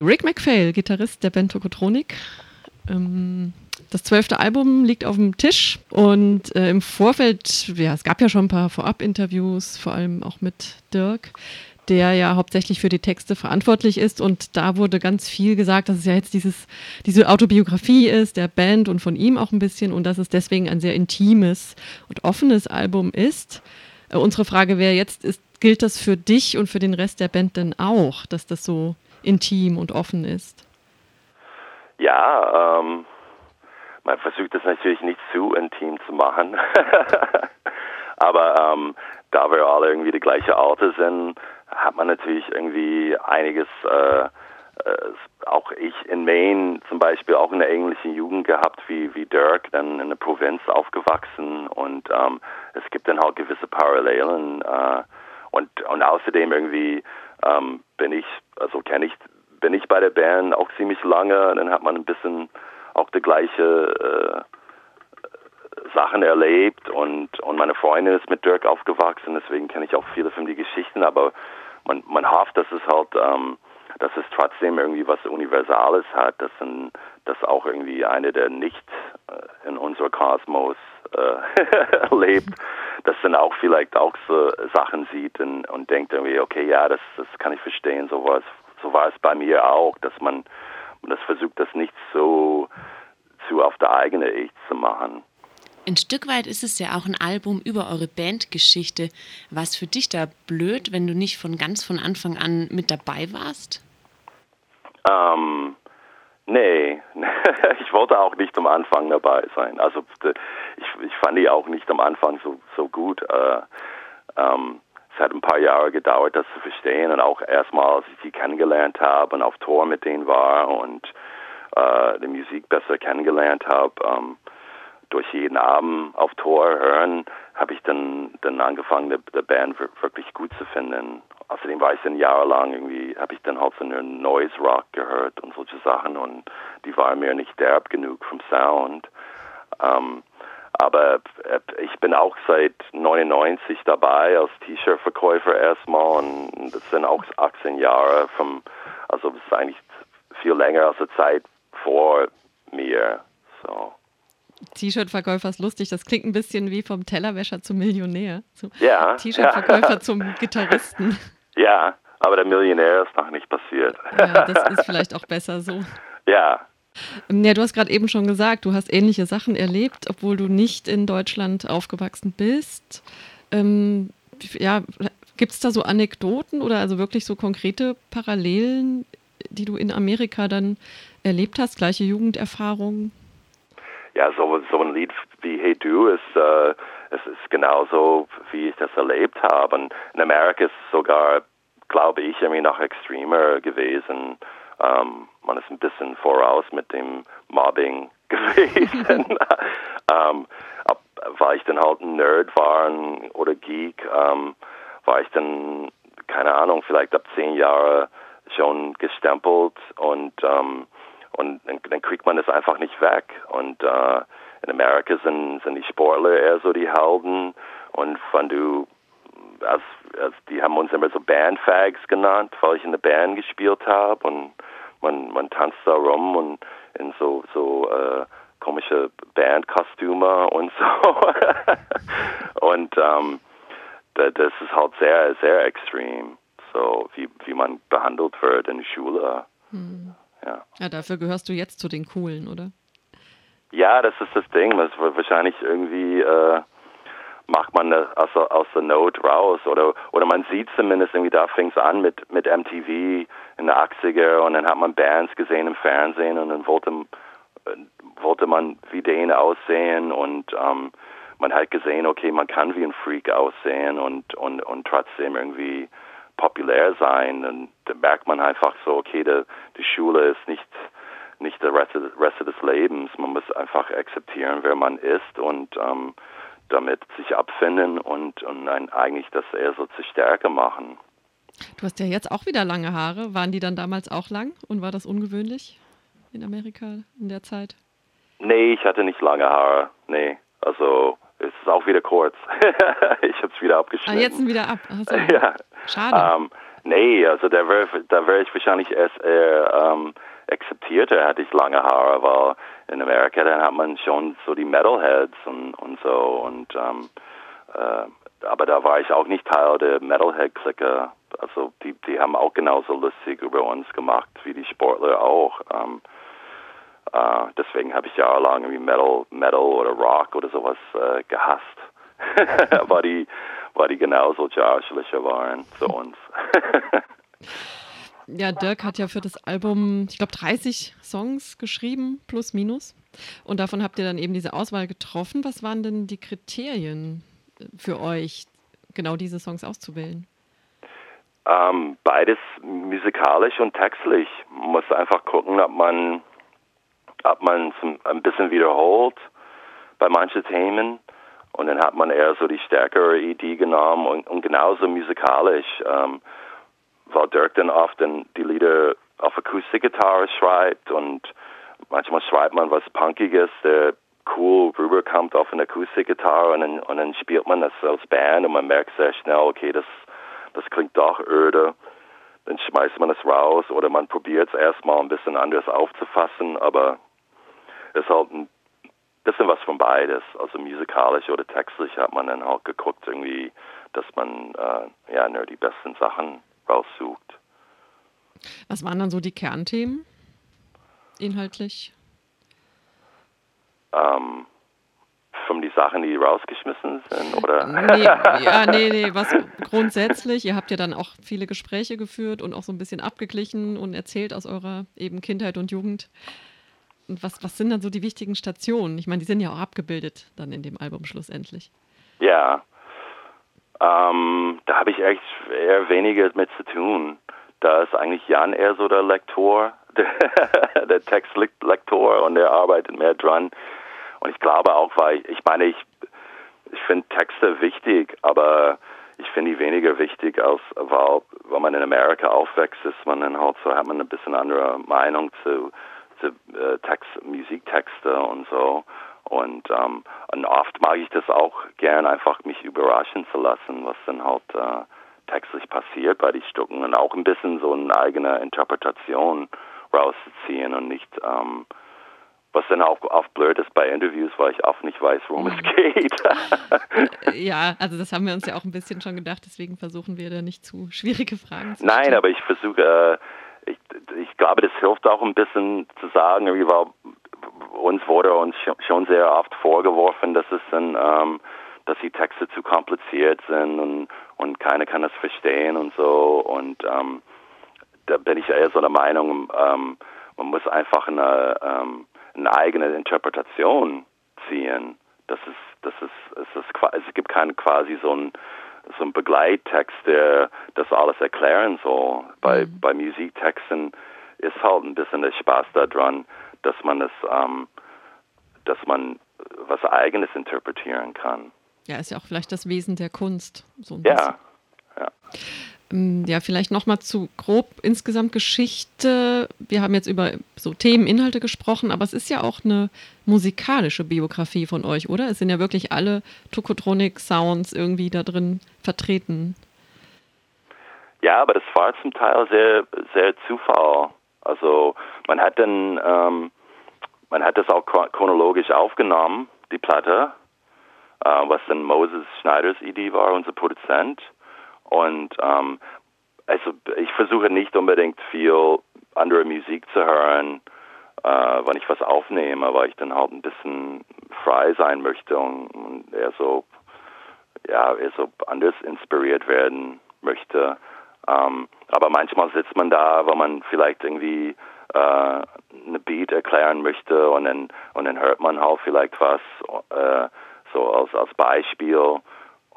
Rick MacPhail, Gitarrist der Band Tokotronik. Ähm, das zwölfte Album liegt auf dem Tisch und äh, im Vorfeld, ja, es gab ja schon ein paar Vorab-Interviews, vor allem auch mit Dirk, der ja hauptsächlich für die Texte verantwortlich ist und da wurde ganz viel gesagt, dass es ja jetzt dieses, diese Autobiografie ist, der Band und von ihm auch ein bisschen und dass es deswegen ein sehr intimes und offenes Album ist. Äh, unsere Frage wäre jetzt, ist, gilt das für dich und für den Rest der Band denn auch, dass das so intim und offen ist? Ja, ähm, man versucht das natürlich nicht zu intim zu machen. Aber ähm, da wir alle irgendwie die gleiche Alter sind, hat man natürlich irgendwie einiges, äh, äh, auch ich in Maine zum Beispiel auch in der englischen Jugend gehabt, wie, wie Dirk, dann in der Provinz aufgewachsen und ähm, es gibt dann halt gewisse Parallelen äh, und, und außerdem irgendwie ähm, bin ich, also kenne ich bin ich bei der Band auch ziemlich lange. Dann hat man ein bisschen auch die gleiche äh, Sachen erlebt und, und meine Freundin ist mit Dirk aufgewachsen, deswegen kenne ich auch viele von die Geschichten, aber man, man hofft, dass es halt, ähm, dass es trotzdem irgendwie was Universales hat, dass, ein, dass auch irgendwie einer, der nicht äh, in unserem Kosmos äh, lebt, dass dann auch vielleicht auch so Sachen sieht und, und denkt irgendwie, okay, ja, das, das kann ich verstehen, sowas so war es bei mir auch, dass man, man das versucht, das nicht so zu auf der eigene Ich zu machen. Ein Stück weit ist es ja auch ein Album über eure Bandgeschichte. War es für dich da blöd, wenn du nicht von ganz von Anfang an mit dabei warst? Ähm, nee, ich wollte auch nicht am Anfang dabei sein. Also ich, ich fand die auch nicht am Anfang so, so gut. Äh, ähm, es hat ein paar Jahre gedauert, das zu verstehen und auch erstmal, als ich sie kennengelernt habe und auf Tour mit denen war und äh, die Musik besser kennengelernt habe, ähm, durch jeden Abend auf Tour hören, habe ich dann, dann angefangen, die, Band wirklich gut zu finden. Außerdem war ich dann jahrelang irgendwie, habe ich dann halt so nur Noise Rock gehört und solche Sachen und die waren mir nicht derb genug vom Sound. Ähm, aber äh, ich bin auch seit 99 dabei als T-Shirt-Verkäufer erstmal und das sind auch 18 Jahre vom, also das ist eigentlich viel länger als die Zeit vor mir. So. T-Shirt-Verkäufer ist lustig, das klingt ein bisschen wie vom Tellerwäscher zum Millionär. So, ja. T-Shirt-Verkäufer ja. zum Gitarristen. Ja, aber der Millionär ist noch nicht passiert. Ja, das ist vielleicht auch besser so. Ja, ja, du hast gerade eben schon gesagt, du hast ähnliche Sachen erlebt, obwohl du nicht in Deutschland aufgewachsen bist. Ähm, ja, gibt es da so Anekdoten oder also wirklich so konkrete Parallelen, die du in Amerika dann erlebt hast, gleiche Jugenderfahrungen? Ja, so, so ein Lied wie Hey Du ist, äh, es ist genauso, wie ich das erlebt habe. Und in Amerika ist sogar, glaube ich, irgendwie noch extremer gewesen. Ähm, man ist ein bisschen voraus mit dem Mobbing gewesen. ähm, ab, war ich dann halt ein Nerd war oder Geek, ähm, war ich dann, keine Ahnung, vielleicht ab zehn Jahre schon gestempelt und, ähm, und dann, dann, kriegt man das einfach nicht weg. Und äh, in Amerika sind, sind die Sportler eher so die Helden und wenn du als, als die haben uns immer so Bandfags genannt, weil ich in der Band gespielt habe und man, man tanzt da rum und in so, so äh, komische Bandkostüme und so. und ähm, das ist halt sehr, sehr extrem, so wie, wie man behandelt wird in der Schule. Hm. Ja. ja, dafür gehörst du jetzt zu den Coolen, oder? Ja, das ist das Ding. Das wird wahrscheinlich irgendwie äh, macht man aus, aus der Not raus oder oder man sieht zumindest irgendwie da fing es an mit mit MTV in der 80er und dann hat man Bands gesehen im Fernsehen und dann wollte, wollte man wie denen aussehen und ähm, man hat gesehen, okay, man kann wie ein Freak aussehen und, und, und trotzdem irgendwie populär sein. Und da merkt man einfach so, okay, die, die Schule ist nicht, nicht der Rest, Rest des Lebens. Man muss einfach akzeptieren, wer man ist und ähm, damit sich abfinden und, und eigentlich das eher so zur Stärke machen. Du hast ja jetzt auch wieder lange Haare. Waren die dann damals auch lang und war das ungewöhnlich in Amerika in der Zeit? Nee, ich hatte nicht lange Haare. Nee, also es ist auch wieder kurz. ich habe es wieder abgeschnitten. Ah, jetzt sind wieder ab. Also, ja. Schade. Ähm, Nee, also da wäre da wär ich wahrscheinlich erst eher ähm, akzeptierter, hatte ich lange Haare, weil in Amerika dann hat man schon so die Metalheads und, und so und ähm, äh, aber da war ich auch nicht Teil der Metalhead-Clique. Also die, die haben auch genauso lustig über uns gemacht wie die Sportler auch. Ähm, äh, deswegen habe ich jahrelang irgendwie Metal, Metal oder Rock oder sowas äh, gehasst. weil die, weil die genauso Joshlicher waren zu uns. ja, Dirk hat ja für das Album, ich glaube, 30 Songs geschrieben, plus minus. Und davon habt ihr dann eben diese Auswahl getroffen. Was waren denn die Kriterien für euch, genau diese Songs auszuwählen? Ähm, beides musikalisch und textlich. Man muss einfach gucken, ob man, ob man ein bisschen wiederholt bei manchen Themen. Und dann hat man eher so die stärkere Idee genommen und, und genauso musikalisch, ähm, weil Dirk dann oft die Lieder auf Akustikgitarre schreibt und manchmal schreibt man was Punkiges, der cool rüberkommt auf eine Akustikgitarre und dann, und dann spielt man das als Band und man merkt sehr schnell, okay, das, das klingt doch öde. Dann schmeißt man es raus oder man probiert es erstmal ein bisschen anders aufzufassen, aber es ist halt ein bisschen was von beides. Also musikalisch oder textlich hat man dann halt geguckt, irgendwie, dass man äh, ja nur die besten Sachen raussucht. Was waren dann so die Kernthemen inhaltlich? ähm, von die Sachen, die rausgeschmissen sind, oder? Nee, ja, nee, nee, was grundsätzlich, ihr habt ja dann auch viele Gespräche geführt und auch so ein bisschen abgeglichen und erzählt aus eurer eben Kindheit und Jugend. Und was, was sind dann so die wichtigen Stationen? Ich meine, die sind ja auch abgebildet dann in dem Album schlussendlich. Ja, ähm, da habe ich echt eher weniger mit zu tun. Da ist eigentlich Jan eher so der Lektor, der, der Textlektor und der arbeitet mehr dran. Und ich glaube auch, weil ich meine, ich, ich finde Texte wichtig, aber ich finde die weniger wichtig, als weil, wenn man in Amerika aufwächst, ist man dann halt so, hat man ein bisschen andere Meinung zu, zu äh, Text, Musiktexte und so. Und, ähm, und oft mag ich das auch gern, einfach mich überraschen zu lassen, was dann halt äh, textlich passiert bei den Stücken und auch ein bisschen so eine eigene Interpretation rauszuziehen und nicht ähm, was dann auch oft blöd ist bei Interviews, weil ich oft nicht weiß, worum es mhm. geht. ja, also das haben wir uns ja auch ein bisschen schon gedacht, deswegen versuchen wir da nicht zu schwierige Fragen zu stellen. Nein, aber ich versuche, äh, ich, ich glaube, das hilft auch ein bisschen zu sagen, wie war, uns wurde uns schon sehr oft vorgeworfen, dass es dann, ähm, dass die Texte zu kompliziert sind und, und keiner kann das verstehen und so. Und ähm, da bin ich eher so der Meinung, ähm, man muss einfach eine, ähm, eine eigene Interpretation ziehen. Das ist, das ist, es ist, es gibt keinen quasi so ein so ein Begleittext, der das alles erklären soll. Bei, mhm. bei Musiktexten ist halt ein bisschen der Spaß daran, dass man es, ähm, dass man was Eigenes interpretieren kann. Ja, ist ja auch vielleicht das Wesen der Kunst. So ja, ja. Ähm, ja, vielleicht nochmal zu grob insgesamt Geschichte. Wir haben jetzt über so Themen, Inhalte gesprochen, aber es ist ja auch eine musikalische Biografie von euch, oder? Es sind ja wirklich alle Tokotronic-Sounds irgendwie da drin vertreten. Ja, aber das war zum Teil sehr, sehr Zufall. Also man hat dann, ähm, man hat das auch chronologisch aufgenommen, die Platte, äh, was dann Moses Schneiders Idee war, unser Produzent. Und ähm, also ich versuche nicht unbedingt viel andere Musik zu hören, äh, wenn ich was aufnehme, weil ich dann halt ein bisschen frei sein möchte und, eher so ja eher so anders inspiriert werden möchte. Ähm, aber manchmal sitzt man da, weil man vielleicht irgendwie äh, eine Beat erklären möchte und dann und dann hört man halt vielleicht was äh, so als als Beispiel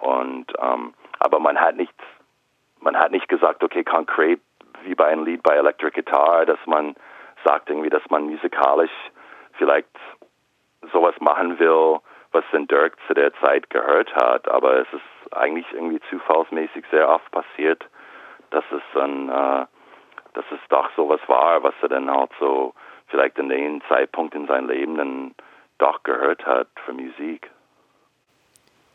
und ähm, aber man hat nicht, man hat nicht gesagt, okay, konkret wie bei einem Lied bei Electric Guitar, dass man sagt irgendwie, dass man musikalisch vielleicht sowas machen will, was den Dirk zu der Zeit gehört hat. Aber es ist eigentlich irgendwie zufallsmäßig sehr oft passiert, dass es dann, äh, dass es doch sowas war, was er dann halt so vielleicht in dem Zeitpunkt in seinem Leben dann doch gehört hat für Musik.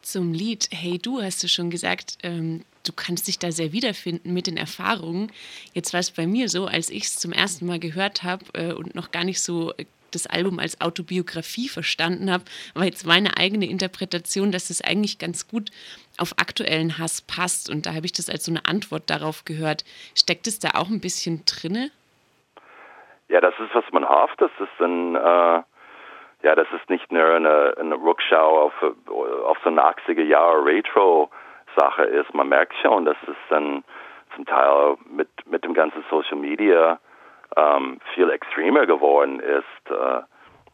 Zum Lied Hey Du hast du schon gesagt, ähm, du kannst dich da sehr wiederfinden mit den Erfahrungen. Jetzt war es bei mir so, als ich es zum ersten Mal gehört habe äh, und noch gar nicht so äh, das Album als Autobiografie verstanden habe, war jetzt meine eigene Interpretation, dass es eigentlich ganz gut auf aktuellen Hass passt. Und da habe ich das als so eine Antwort darauf gehört. Steckt es da auch ein bisschen drinne? Ja, das ist, was man hofft. Das ist ein, äh, ja, das ist nicht nur eine, eine Rückschau auf, auf so eine 80er Jahre Retro-Sache ist. Man merkt schon, dass es dann zum Teil mit, mit dem ganzen Social Media ähm, viel extremer geworden ist äh,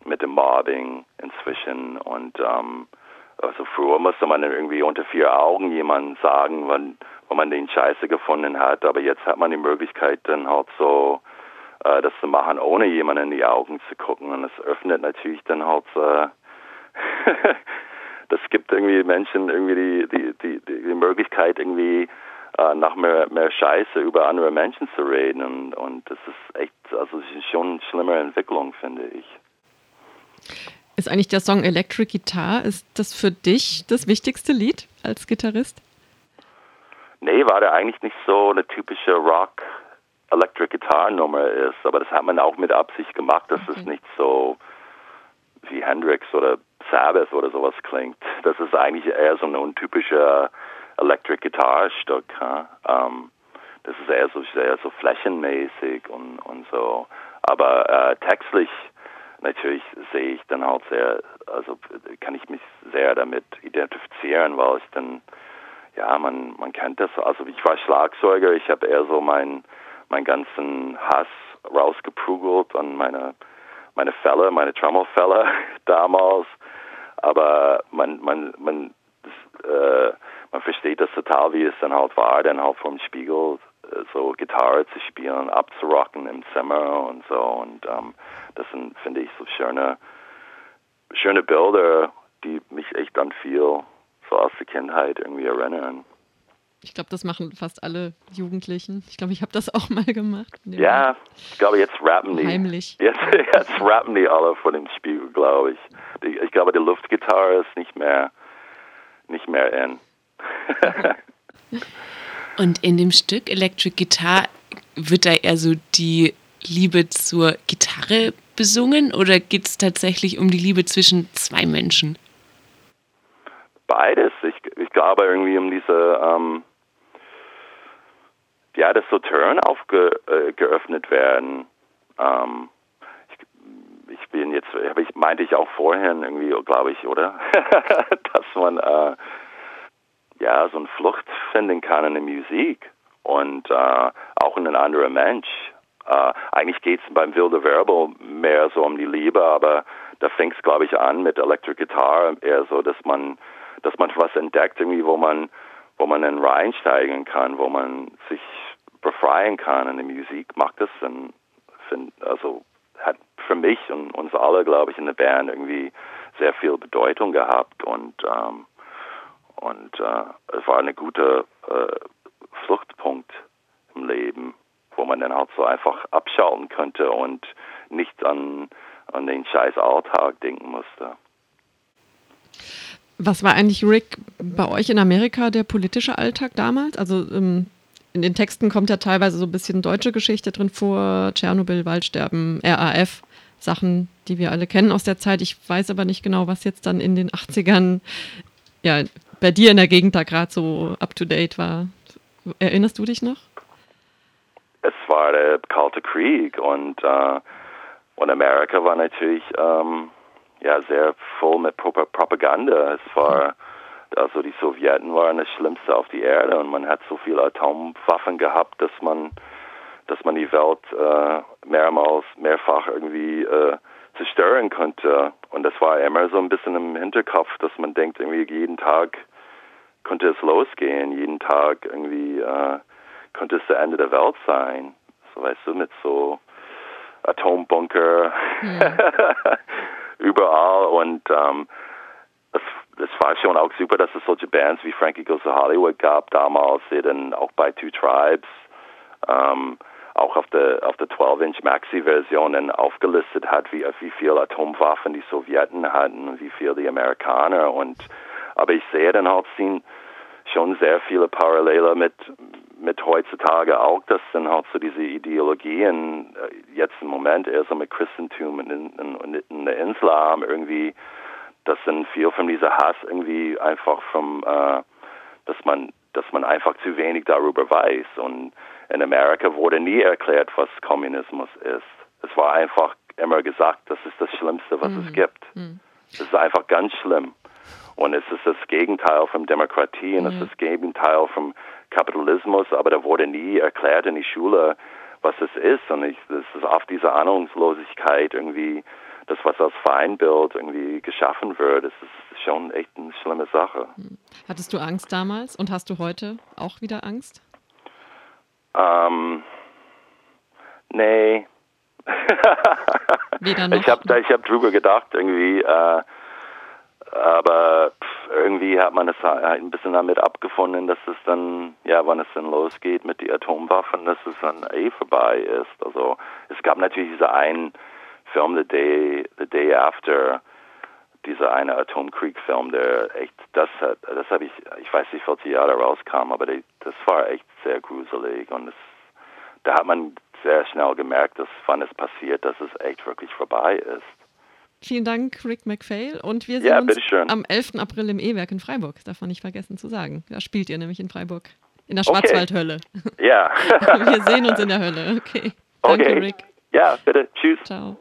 mit dem Mobbing inzwischen. Und ähm, also früher musste man irgendwie unter vier Augen jemanden sagen, wann, wann man den Scheiße gefunden hat. Aber jetzt hat man die Möglichkeit, dann halt so äh, das zu machen, ohne jemanden in die Augen zu gucken. Und es öffnet natürlich dann halt äh, das gibt irgendwie Menschen irgendwie die, die, die, die Möglichkeit, irgendwie äh, nach mehr, mehr Scheiße über andere Menschen zu reden. Und, und das ist echt, also ist schon eine schlimme Entwicklung, finde ich. Ist eigentlich der Song Electric Guitar, ist das für dich das wichtigste Lied als Gitarrist? Nee, war der eigentlich nicht so eine typische Rock Electric Guitar Nummer ist, aber das hat man auch mit Absicht gemacht, dass okay. es nicht so wie Hendrix oder Sabbath oder sowas klingt. Das ist eigentlich eher so ein untypischer Electric Guitar Stück. Um, das ist eher so, eher so flächenmäßig und, und so. Aber äh, textlich natürlich sehe ich dann halt sehr, also kann ich mich sehr damit identifizieren, weil ich dann, ja, man, man kennt das. Also ich war Schlagzeuger, ich habe eher so meinen mein ganzen Hass rausgeprügelt an meine, meine Fälle, meine Trommelfälle damals. Aber man, man, man, man versteht das total, wie es dann halt war, dann halt vom Spiegel äh, so Gitarre zu spielen, abzurocken im Zimmer und so. Und ähm, das sind, finde ich, so schöne, schöne Bilder, die mich echt an viel so aus der Kindheit irgendwie erinnern. Ich glaube, das machen fast alle Jugendlichen. Ich glaube, ich habe das auch mal gemacht. Ja, ich glaube, jetzt rappen die. Heimlich. Jetzt, jetzt rappen die alle vor dem Spiegel, glaube ich. Ich glaube, die Luftgitarre ist nicht mehr, nicht mehr in. Und in dem Stück Electric Guitar wird da eher so die Liebe zur Gitarre besungen oder geht es tatsächlich um die Liebe zwischen zwei Menschen? Beides. Ich, ich glaube irgendwie um diese, ähm, ja, dass so Türen aufgeöffnet äh, werden. Ähm, ich, ich, bin jetzt, ich meinte ich auch vorhin irgendwie, glaube ich, oder? dass man äh, ja, so eine Flucht finden kann in der Musik. Und äh, auch in ein anderer Mensch. Äh, eigentlich geht es beim Wilde Verbal mehr so um die Liebe, aber da fängt es, glaube ich, an mit Electric Guitar. Eher so, dass man, dass man was entdeckt, irgendwie, wo man, wo man dann reinsteigen kann, wo man sich befreien kann in der Musik, macht das dann, also hat für mich und uns alle, glaube ich, in der Band irgendwie sehr viel Bedeutung gehabt. Und ähm, und äh, es war ein guter äh, Fluchtpunkt im Leben, wo man dann halt so einfach abschalten könnte und nicht an, an den scheiß Alltag denken musste. Was war eigentlich, Rick, bei euch in Amerika der politische Alltag damals? Also ähm, in den Texten kommt ja teilweise so ein bisschen deutsche Geschichte drin vor, Tschernobyl, Waldsterben, RAF, Sachen, die wir alle kennen aus der Zeit. Ich weiß aber nicht genau, was jetzt dann in den 80ern ja, bei dir in der Gegend da gerade so up-to-date war. Erinnerst du dich noch? Es war der Kalte Krieg und, äh, und Amerika war natürlich ähm, ja, sehr voll mit Propaganda. Es war, also die Sowjeten waren das Schlimmste auf die Erde und man hat so viele Atomwaffen gehabt, dass man, dass man die Welt äh, mehrmals, mehrfach irgendwie äh, zerstören könnte. Und das war immer so ein bisschen im Hinterkopf, dass man denkt, irgendwie jeden Tag konnte es losgehen. Jeden Tag irgendwie äh, konnte es der Ende der Welt sein. So weißt du, mit so Atombunker hm. überall und ähm, das, das war schon auch super, dass es solche Bands wie Frankie Goes to Hollywood gab damals, die dann auch bei Two Tribes ähm, auch auf der auf der 12-inch Maxi-Version dann aufgelistet hat, wie wie viel Atomwaffen die Sowjeten hatten wie viel die Amerikaner und Aber ich sehe dann halt schon sehr viele Parallele mit, mit heutzutage auch, dass dann halt so diese Ideologien äh, jetzt im Moment eher so mit Christentum in, in, in der haben, irgendwie, dass dann viel von dieser Hass irgendwie einfach vom, äh, dass man, dass man einfach zu wenig darüber weiß. Und in Amerika wurde nie erklärt, was Kommunismus ist. Es war einfach immer gesagt, das ist das Schlimmste, was mhm. es gibt. Mhm. Es ist einfach ganz schlimm. Und es ist das Gegenteil von Demokratie und mhm. es ist das Gegenteil vom Kapitalismus, aber da wurde nie erklärt in die Schule, was es ist. Und ich, das ist oft diese Ahnungslosigkeit irgendwie, das, was als Feindbild irgendwie geschaffen wird, das ist schon echt eine schlimme Sache. Mhm. Hattest du Angst damals und hast du heute auch wieder Angst? Ähm, nee. Weder noch. Ich habe hab drüber gedacht, irgendwie, äh, aber irgendwie hat man es halt ein bisschen damit abgefunden, dass es dann, ja, wann es dann losgeht mit den Atomwaffen, dass es dann eh vorbei ist. Also es gab natürlich diesen einen Film, The Day, The Day After, dieser eine Atomkrieg-Film, der echt, das hat, das habe ich, ich weiß nicht, 40 Jahre rauskam, aber die, das war echt sehr gruselig und es, da hat man sehr schnell gemerkt, dass wann es passiert, dass es echt wirklich vorbei ist. Vielen Dank, Rick McPhail. Und wir sehen ja, uns am 11. April im E-Werk in Freiburg. Darf man nicht vergessen zu sagen. Da spielt ihr nämlich in Freiburg. In der Schwarzwaldhölle. Ja. wir sehen uns in der Hölle. Okay. Danke, okay. Rick. Ja, bitte. Tschüss. Ciao.